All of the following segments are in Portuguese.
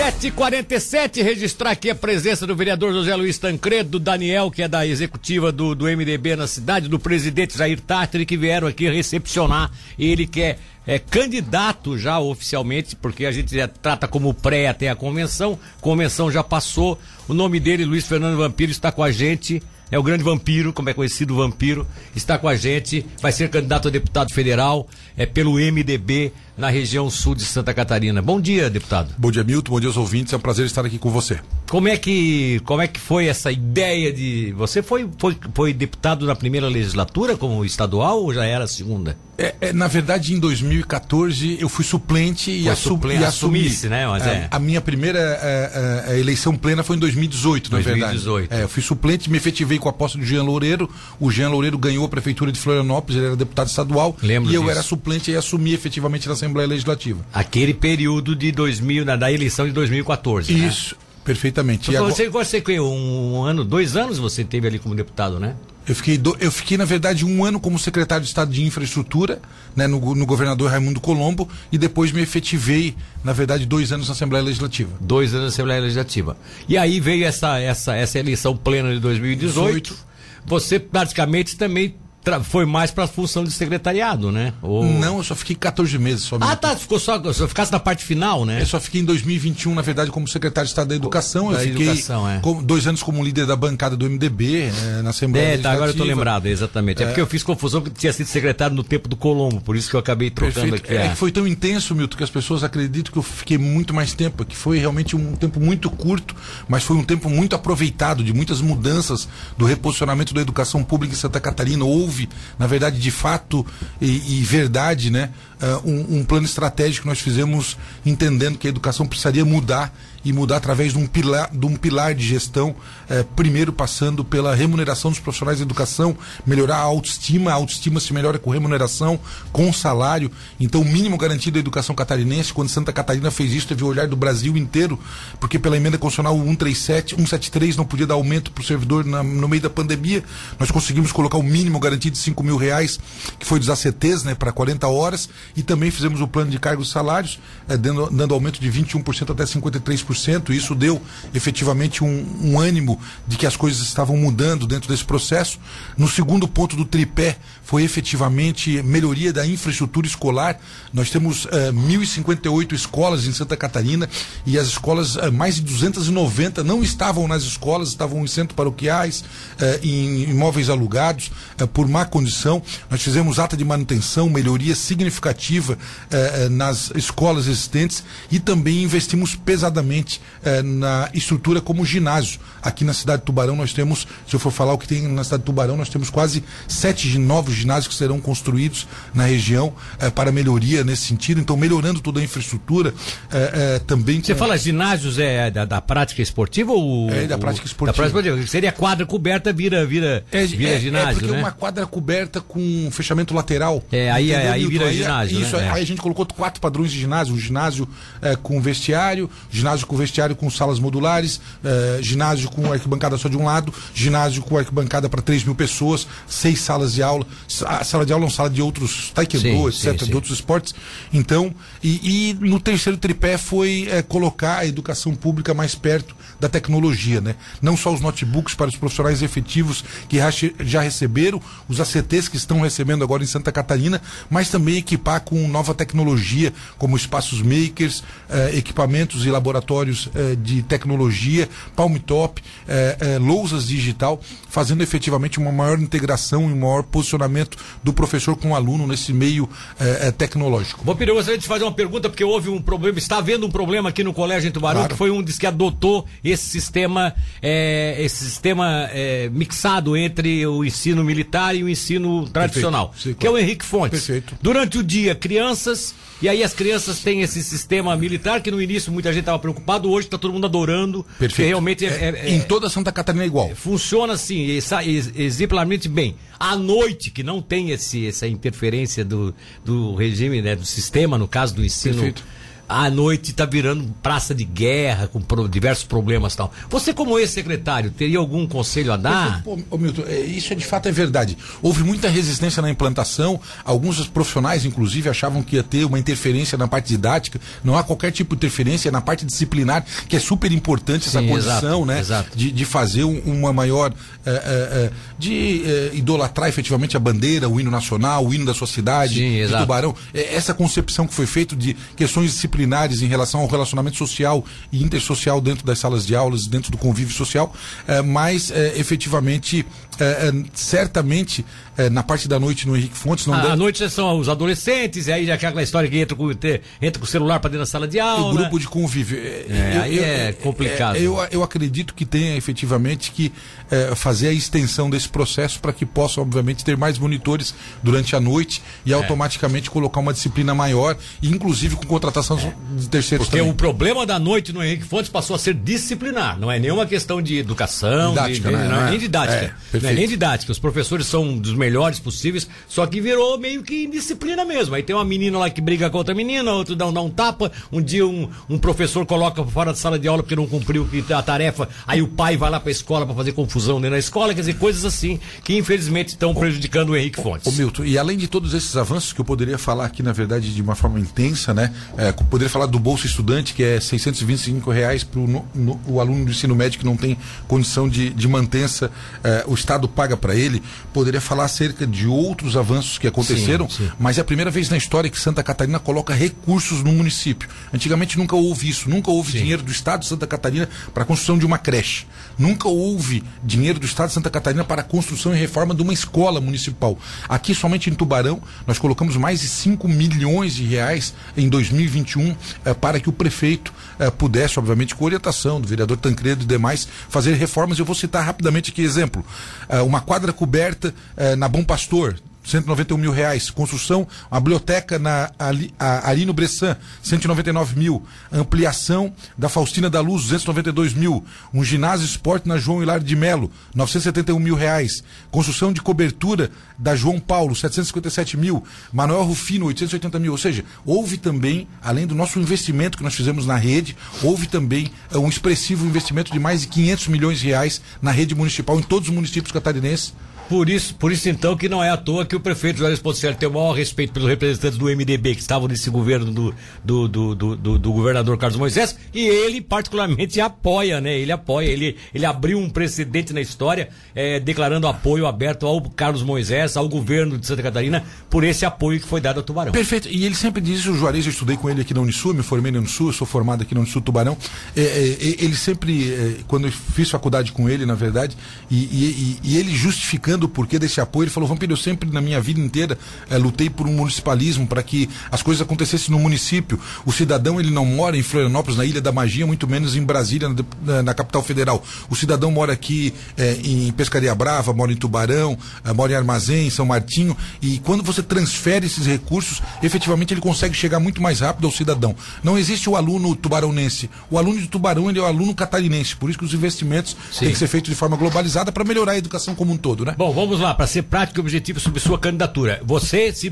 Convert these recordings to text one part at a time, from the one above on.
7h47, registrar aqui a presença do vereador José Luiz Tancredo, do Daniel, que é da executiva do, do MDB na cidade, do presidente Jair Tartari, que vieram aqui recepcionar. Ele que é, é candidato já oficialmente, porque a gente já trata como pré até a convenção. Convenção já passou. O nome dele, Luiz Fernando Vampiro, está com a gente é o grande vampiro, como é conhecido o vampiro, está com a gente, vai ser candidato a deputado federal, é pelo MDB na região sul de Santa Catarina. Bom dia, deputado. Bom dia, Milton. Bom dia aos ouvintes. É um prazer estar aqui com você. Como é que, como é que foi essa ideia de. Você foi, foi, foi deputado na primeira legislatura como estadual ou já era a segunda? É, é, na verdade, em 2014 eu fui suplente e, assu suplente, e assumi. Assumisse, né? Mas é, é. A minha primeira é, é, eleição plena foi em 2018, 2018. na verdade. 2018. eu fui suplente, me efetivei com a posse do Jean Loureiro. O Jean Loureiro ganhou a prefeitura de Florianópolis, ele era deputado estadual. Lembro e eu era suplente e assumi efetivamente na Assembleia Legislativa. Aquele período de 2000, na, da eleição de 2014. Né? Isso. Né? Perfeitamente. Então, você, agora... você, você, um ano, dois anos você teve ali como deputado, né? Eu fiquei, do, eu fiquei, na verdade, um ano como secretário de Estado de Infraestrutura, né, no, no, governador Raimundo Colombo, e depois me efetivei, na verdade, dois anos na Assembleia Legislativa. Dois anos na Assembleia Legislativa. E aí veio essa, essa, essa eleição plena de 2018. 18. Você praticamente também foi mais para a função de secretariado, né? Ou... Não, eu só fiquei 14 meses. Só ah, tá. Ficou só, só ficasse na parte final, né? Eu só fiquei em 2021, na verdade, como secretário de Estado da Educação. Da eu fiquei educação, é. dois anos como líder da bancada do MDB é, na Assembleia É, tá, agora eu tô lembrado, exatamente. É, é, porque eu fiz confusão porque tinha sido secretário no tempo do Colombo, por isso que eu acabei trocando Perfeito. aqui. É, é que foi tão intenso, Milton, que as pessoas acreditam que eu fiquei muito mais tempo, que foi realmente um tempo muito curto, mas foi um tempo muito aproveitado, de muitas mudanças do reposicionamento da educação pública em Santa Catarina. Houve, na verdade, verdade, de fato e, e verdade, né? Uh, um, um, plano estratégico que nós fizemos entendendo que a educação precisaria mudar e mudar através de um pilar de, um pilar de gestão, eh, primeiro passando pela remuneração dos profissionais de educação, melhorar a autoestima, a autoestima se melhora com remuneração, com salário. Então, o mínimo garantido da educação catarinense, quando Santa Catarina fez isso, teve o olhar do Brasil inteiro, porque pela emenda constitucional 137, 173 não podia dar aumento para o servidor na, no meio da pandemia. Nós conseguimos colocar o mínimo garantido de 5 mil reais, que foi dos ACTs, né, para 40 horas, e também fizemos o plano de cargos e salários, eh, dando, dando aumento de 21% até 53% isso deu efetivamente um, um ânimo de que as coisas estavam mudando dentro desse processo. No segundo ponto do tripé foi efetivamente melhoria da infraestrutura escolar. Nós temos eh, 1.058 escolas em Santa Catarina e as escolas, uh, mais de 290 não estavam nas escolas, estavam em centros paroquiais, uh, em imóveis alugados, por má condição. Nós fizemos ata de manutenção, melhoria significativa nas escolas existentes e também investimos pesadamente eh, na estrutura como ginásio. Aqui na cidade de Tubarão nós temos, se eu for falar o que tem na cidade de Tubarão, nós temos quase sete novos ginásios que serão construídos na região eh, para melhoria nesse sentido. Então, melhorando toda a infraestrutura eh, também. Você com... fala ginásios é da, da, prática esportiva ou. É, da prática esportiva. Da prática esportiva. Seria quadra coberta, vira, vira, é, vira é, ginásio. É porque né? uma quadra coberta com fechamento lateral. É, aí, aí, aí vira aí, ginásio. Isso, né? aí a gente colocou quatro padrões de ginásio: um ginásio com vestiário, ginásio com vestiário com salas modulares, eh, ginásio com arquibancada só de um lado, ginásio com arquibancada para 3 mil pessoas, seis salas de aula. A sala de aula é uma sala de outros taekwondo, etc., sim, sim. de outros esportes. Então, e, e no terceiro tripé foi eh, colocar a educação pública mais perto da tecnologia, né? Não só os notebooks para os profissionais efetivos que já receberam, os ACTs que estão recebendo agora em Santa Catarina, mas também equipar com nova tecnologia, como espaços makers, eh, equipamentos e laboratórios eh, de tecnologia, palm top, eh, eh, lousas digital, fazendo efetivamente uma maior integração e um maior posicionamento do professor com o aluno nesse meio tecnológico. Bom, Piro, eu gostaria de fazer uma pergunta, porque houve um problema, está havendo um problema aqui no colégio em Tubarão, claro. que foi um dos que adotou esse sistema, esse sistema mixado entre o ensino militar e o ensino tradicional, que é o Henrique Fontes. Perfeito. Durante o dia, crianças e aí as crianças têm esse sistema militar que no início muita gente estava preocupado, hoje está todo mundo adorando. Perfeito. realmente é, é, é, em toda Santa Catarina é igual. Funciona assim, exemplarmente bem. À noite, que não tem esse, essa interferência do, do regime, né, do sistema, no caso do ensino. Perfeito à noite está virando praça de guerra, com diversos problemas e tal. Você, como ex-secretário, teria algum conselho a dar? Pô, ô, Milton, é, isso é de fato é verdade. Houve muita resistência na implantação, alguns profissionais, inclusive, achavam que ia ter uma interferência na parte didática. Não há qualquer tipo de interferência na parte disciplinar, que é super importante essa Sim, condição, exato, né? exato. De, de fazer um- uma maior. eh, eh, eh, de eh, idolatrar efetivamente a bandeira, o hino nacional, o hino da sua cidade, Sim, exato. Tubarão. É, Essa concepção que foi feita de questões disciplinares em relação ao relacionamento social e intersocial dentro das salas de aulas, dentro do convívio social, eh, mas eh, efetivamente, eh, certamente, na parte da noite no Henrique Fontes, não À deve- à noite são os adolescentes, e aí já aquela história que entra com, entra com o celular para dentro da sala de aula. o grupo de convívio. É, aí é complicado. Eu, eu acredito que tenha efetivamente que fazer a extensão desse processo para que possa, obviamente, ter mais monitores durante a noite É. e automaticamente colocar uma disciplina maior, inclusive com contratação de terceiros Porque também. o problema da noite no Henrique Fontes passou a ser disciplinar, não é nenhuma questão de educação, Didática, de, de- né? não é nem didática. é, não é nem didática. Os professores são dos melhores possíveis, só que virou meio que indisciplina mesmo. Aí tem uma menina lá que briga com outra menina, outro dá, um- dá um tapa, um dia um, um professor coloca fora da sala de aula porque não cumpriu a tarefa, aí o pai vai lá pra escola pra fazer confusão dentro da escola, quer dizer, coisas assim que infelizmente estão prejudicando o Henrique Fontes. Ô Milton, e além de todos esses avanços que eu poderia falar aqui, na verdade, de uma forma intensa, né? É, poderia falar do Bolsa Estudante, que é 625 reais para o aluno do ensino médio que não tem condição de, de mantença, é, o Estado paga para ele. Poderia falar acerca de outros avanços que aconteceram, Sim, sim. mas é a primeira vez na história que Santa Catarina coloca recursos no município. Antigamente nunca houve isso, nunca houve dinheiro do Estado de Santa Catarina para a construção de uma creche. Nunca houve dinheiro do Estado de Santa Catarina para a construção e reforma de uma escola municipal. Aqui, somente em Tubarão, nós colocamos mais de 5 milhões de reais em 2021 eh, para que o prefeito eh, pudesse, obviamente, com orientação do vereador Tancredo e demais, fazer reformas. Eu vou citar rapidamente aqui exemplo. Eh, uma quadra coberta na Bom Pastor, 191 mil reais. Construção, uma biblioteca na Ali- a- Arino Bressan, 199 mil. Ampliação da Faustina da Luz, 292 mil. Um ginásio esporte na João Hilário de Melo, 971 mil reais. Construção de cobertura da João Paulo, 757 mil. Manuel Rufino, 880 mil. Ou seja, houve também, além do nosso investimento que nós fizemos na rede, houve também eh, um expressivo investimento de mais de 500 milhões de reais na rede municipal em todos os municípios catarinenses. Por isso, por isso então que não é à toa que o prefeito Juarez Ponticelli tem o maior respeito pelos representantes do MDB que estavam nesse governo do, do, do, do, do- do governador Carlos Moisés e ele particularmente apoia, né? Ele apoia, ele, ele abriu um precedente na história eh, declarando apoio aberto ao Carlos Moisés, ao governo de Santa Catarina por esse apoio que foi dado ao Tubarão. Perfeito. E ele sempre diz, o Juarez, eu estudei com ele aqui na Unisul, me formei na Unisul, sou formado aqui na Unisul Tubarão. É, é, é, ele sempre, é, quando eu fiz faculdade com ele, na verdade, e- e- e ele justificando o porquê desse apoio, ele falou, Vampiro, eu sempre na minha vida inteira é, lutei por um municipalismo, para que as coisas acontecessem no município. O cidadão, ele não mora em Florianópolis, na Ilha da Magia, muito menos em Brasília, na, na- na capital federal. O cidadão mora aqui é, em Pescaria Brava, mora em Tubarão, é, mora em Armazém, em São Martinho, e quando você transfere esses recursos, efetivamente ele consegue chegar muito mais rápido ao cidadão. Não existe o aluno tubaronense. O aluno de Tubarão ele é o aluno catarinense. Por isso que os investimentos Sim. têm que ser feitos de forma globalizada para melhorar a educação como um todo, né? Bom, vamos lá, para ser prático e objetivo sobre sua candidatura. Você se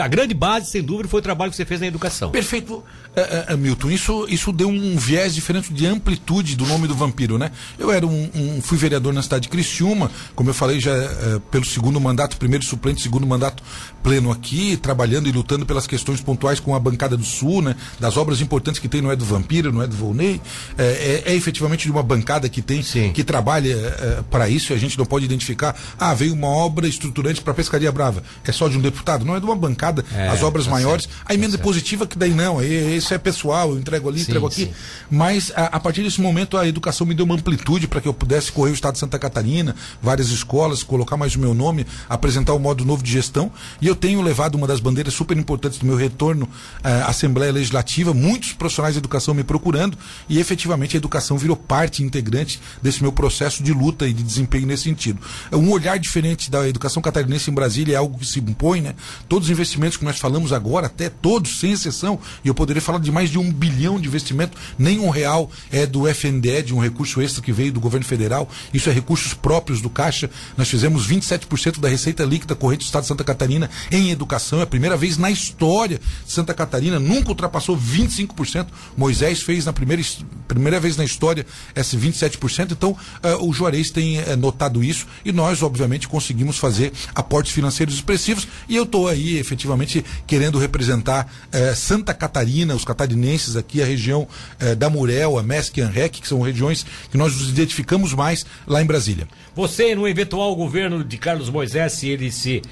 a grande base, sem dúvida, foi o trabalho que você fez na educação. Perfeito, é, é, Milton. Isso, isso deu um viés diferente de amplitude do nome do vampiro, né? Eu era um, um- fui vereador na cidade de Criciúma, como eu falei já é, pelo segundo mandato, primeiro suplente, segundo mandato pleno aqui, trabalhando e lutando pelas questões pontuais com a bancada do Sul, né? Das obras importantes que tem, não é do vampiro, não é do Volney, é, é- é efetivamente de uma bancada que tem, Sim. que trabalha para isso. e A gente não pode identificar, ah, veio uma obra estruturante para Pescaria Brava. É só de um deputado? Não é de uma bancada. É, as obras tá maiores. certo, a emenda tá positiva que daí não, isso é pessoal, eu entrego ali, Sim, entrego aqui. sim. Mas a, a partir desse momento a educação me deu uma amplitude para que eu pudesse correr o estado de Santa Catarina, várias escolas, colocar mais o meu nome, apresentar o modo novo de gestão. E eu tenho levado uma das bandeiras super importantes do meu retorno à Assembleia Legislativa, muitos profissionais de educação me procurando, e efetivamente a educação virou parte integrante desse meu processo de luta e de desempenho nesse sentido. Um olhar diferente da educação catarinense em Brasília é algo que se impõe, né? Todos os investimentos que nós falamos agora, até todos, sem exceção, e eu poderia falar de mais de um bilhão de investimento, nem um real é do FNDE, de um recurso extra que veio do governo federal, isso é recursos próprios do Caixa. Nós fizemos 27% da receita líquida corrente do Estado de Santa Catarina em educação, é a primeira vez na história de Santa Catarina, nunca ultrapassou 25%. Moisés fez na primeira, primeira vez na história esse 27%, então uh, o Juarez tem uh, notado isso e nós, obviamente, conseguimos fazer aportes financeiros expressivos e eu estou aí efetivamente querendo representar uh, Santa Catarina, os catarinenses aqui, a região da Murel, a Mesc e Anrec, que são regiões que nós nos identificamos mais lá em Brasília. Você, no eventual governo de Carlos Moisés, se ele se,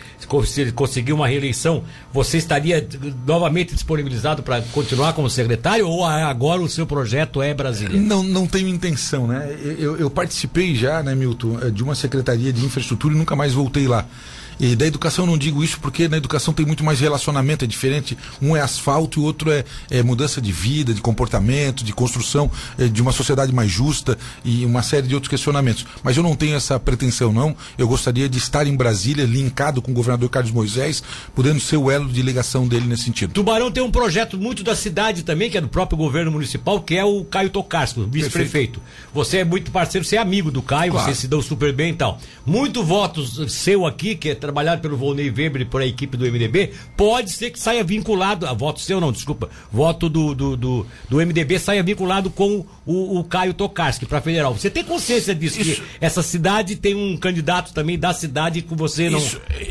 se ele conseguir uma reeleição, você estaria novamente disponibilizado para continuar como secretário ou agora o seu projeto é Brasília? Não, não tenho intenção, né? Eu, eu participei já, né, Milton, de uma secretaria de infraestrutura e nunca mais voltei lá. E da educação não digo isso porque na educação tem muito mais relacionamento, é diferente. Um é asfalto e o outro é, é mudança de vida, de comportamento, de construção é, de uma sociedade mais justa e uma série de outros questionamentos. Mas eu não tenho essa pretensão, não. Eu gostaria de estar em Brasília, linkado com o governador Carlos Moisés, podendo ser o elo de ligação dele nesse sentido. Tubarão tem um projeto muito da cidade também, que é do próprio governo municipal, que é o Caio Tocarsco, vice-prefeito. Você é muito parceiro, você é amigo do Caio, claro. você se deu super bem e tal. Muito votos seu aqui, que é trabalhado pelo Volney Weber e por a equipe do MDB, pode ser que saia vinculado, a voto seu não, desculpa, voto do, do, do, do MDB saia vinculado com o, o Caio Tokarski para federal. Você tem consciência disso? Isso. Que essa cidade tem um candidato também da cidade que você não,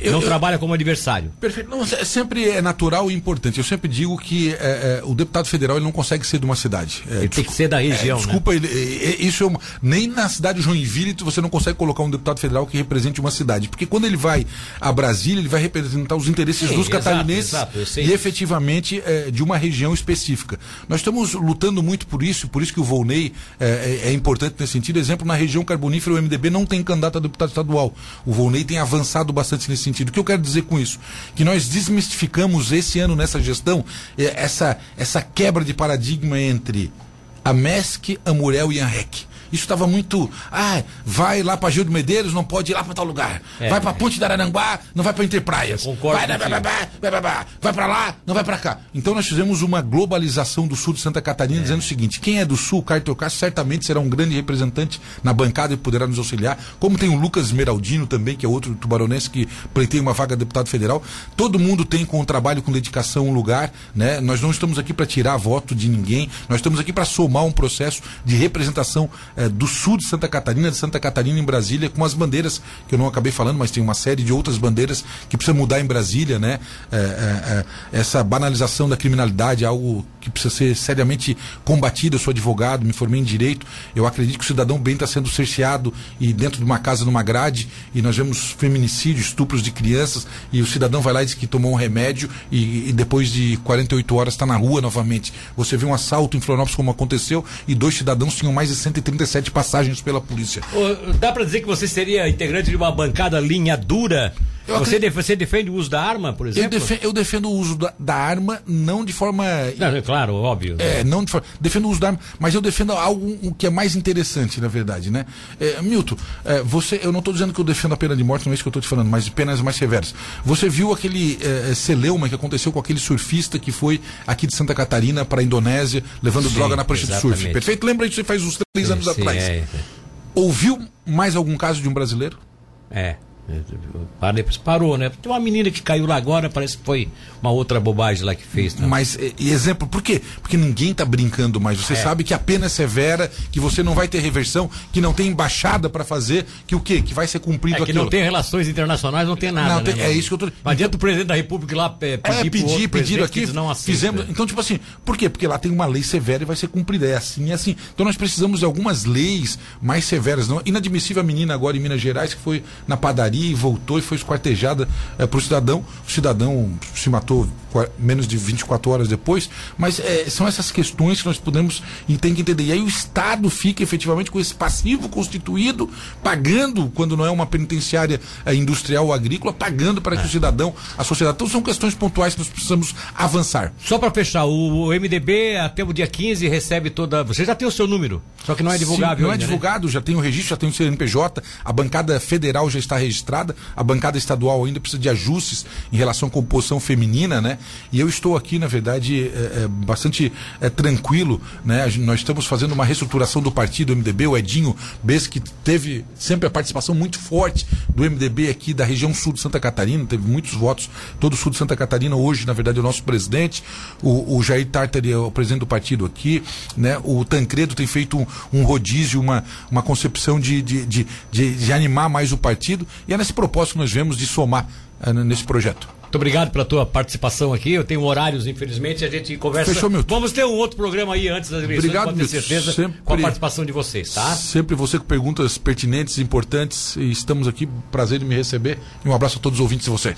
eu, não eu, trabalha como adversário. Perfeito. Não, sempre é natural e importante. Eu sempre digo que é, é, o deputado federal ele não consegue ser de uma cidade. É, ele tem que ser da região. É, desculpa, né? ele, é, é, isso é uma, nem na cidade de Joinville você não consegue colocar um deputado federal que represente uma cidade. Porque quando ele vai a Brasília, ele vai representar os interesses Sim, dos exato, catarinenses exato, e efetivamente de uma região específica. Nós estamos lutando muito por isso, por isso que o Volney é, é, importante nesse sentido. Exemplo, na região carbonífera, o MDB não tem candidato a deputado estadual. O Volney tem avançado bastante nesse sentido. O que eu quero dizer com isso? Que nós desmistificamos esse ano nessa gestão essa, essa quebra de paradigma entre a MESC, a Murel e a REC. Isso estava muito. Ah, vai lá para Gil de Medeiros, não pode ir lá para tal lugar. É, vai para Ponte da Araranguá, não vai para Interpraias. Concordo. Vai, vai, para lá, não vai para cá. Então nós fizemos uma globalização do sul de Santa Catarina, é. dizendo o seguinte: quem é do sul, Caio Castro, certamente será um grande representante na bancada e poderá nos auxiliar. Como tem o Lucas Esmeraldino também, que é outro tubaronense que pleiteia uma vaga de deputado federal. Todo mundo tem com o trabalho, com dedicação, um lugar. Né? Nós não estamos aqui para tirar voto de ninguém, nós estamos aqui para somar um processo de representação é, do sul de Santa Catarina, de Santa Catarina em Brasília, com as bandeiras, que eu não acabei falando, mas tem uma série de outras bandeiras que precisa mudar em Brasília, né? É, essa banalização da criminalidade é algo que precisa ser seriamente combatido. Eu sou advogado, me formei em direito. Eu acredito que o cidadão bem está sendo cerceado e dentro de uma casa, numa grade, e nós vemos feminicídio, estupros de crianças, e o cidadão vai lá e diz que tomou um remédio e, e depois de 48 horas está na rua novamente. Você vê um assalto em Florianópolis como aconteceu e dois cidadãos tinham mais de 137 17 passagens pela polícia. Dá para dizer que você seria integrante de uma bancada linha dura você, acredito... você, defende o uso da arma, por exemplo? Eu defendo, eu defendo o uso da, da, arma, não de forma. Não, é claro, óbvio. É, não de forma. Defendo o uso da arma, mas eu defendo algo que é mais interessante, na verdade, né? É, Milton, é, você, eu não estou dizendo que eu defendo a pena de morte, não é isso que eu estou te falando, mas penas mais severas. Você viu aquele é, é, celeuma que aconteceu com aquele surfista que foi aqui de Santa Catarina para a Indonésia, levando Sim, droga na prancha de surf. Perfeito? Lembra disso faz uns três sim, anos sim, atrás. É, Ouviu mais algum caso de um brasileiro? É. Depois parou, né? Tem uma menina que caiu lá agora, parece que foi uma outra bobagem lá que fez. Né? Mas, e, exemplo, por quê? Porque ninguém está brincando mais. Você é. sabe que a pena é severa, que você não vai ter reversão, que não tem embaixada para fazer, que o quê? Que vai ser cumprido é, que aquilo. não tem relações internacionais, não tem nada. Não, tem, né, é isso que eu tô. Não adianta o presidente da República lá é, pedir, é, pedir, aqui. Não fizemos. Então, tipo assim, por quê? Porque lá tem uma lei severa e vai ser cumprida. É assim, é assim. Então nós precisamos de algumas leis mais severas. Não? Inadmissível a menina agora em Minas Gerais que foi na padaria e voltou e foi esquartejada é, para o cidadão. O cidadão se matou menos de 24 horas depois, mas é, são essas questões que nós podemos e tem que entender. E aí o Estado fica efetivamente com esse passivo constituído, pagando, quando não é uma penitenciária é, industrial ou agrícola, pagando para que o é. cidadão, a sociedade. Então são questões pontuais que nós precisamos avançar. Só para fechar, o, MDB até o dia 15 recebe toda. Você já tem o seu número, só que não é divulgável. Sim, não é ainda, é divulgado, né? já tem o registro, já tem o CNPJ, a bancada federal já está registrada, a bancada estadual ainda precisa de ajustes em relação à composição feminina, né? E eu estou aqui, na verdade, é, é, bastante é, tranquilo, né? Nós estamos fazendo uma reestruturação do partido MDB, o Edinho Bess, que teve sempre a participação muito forte do MDB aqui da região sul de Santa Catarina, teve muitos votos, todo o sul de Santa Catarina, hoje, na verdade, é o nosso presidente, o, o Jair Tartari é o presidente do partido aqui, né? O Tancredo tem feito um, um rodízio, uma, uma concepção de, de, de, de, de animar mais o partido, e é nesse propósito que nós vemos de somar uh, nesse projeto. Muito obrigado pela tua participação aqui. Eu tenho horários, infelizmente, a gente conversa. Fechou, Milton. Vamos ter um outro programa aí antes das eleições, obrigado, pode ter certeza, sempre, com a participação de vocês, tá? Sempre você com perguntas pertinentes, importantes, e estamos aqui. Prazer em me receber. E um abraço a todos os ouvintes de vocês.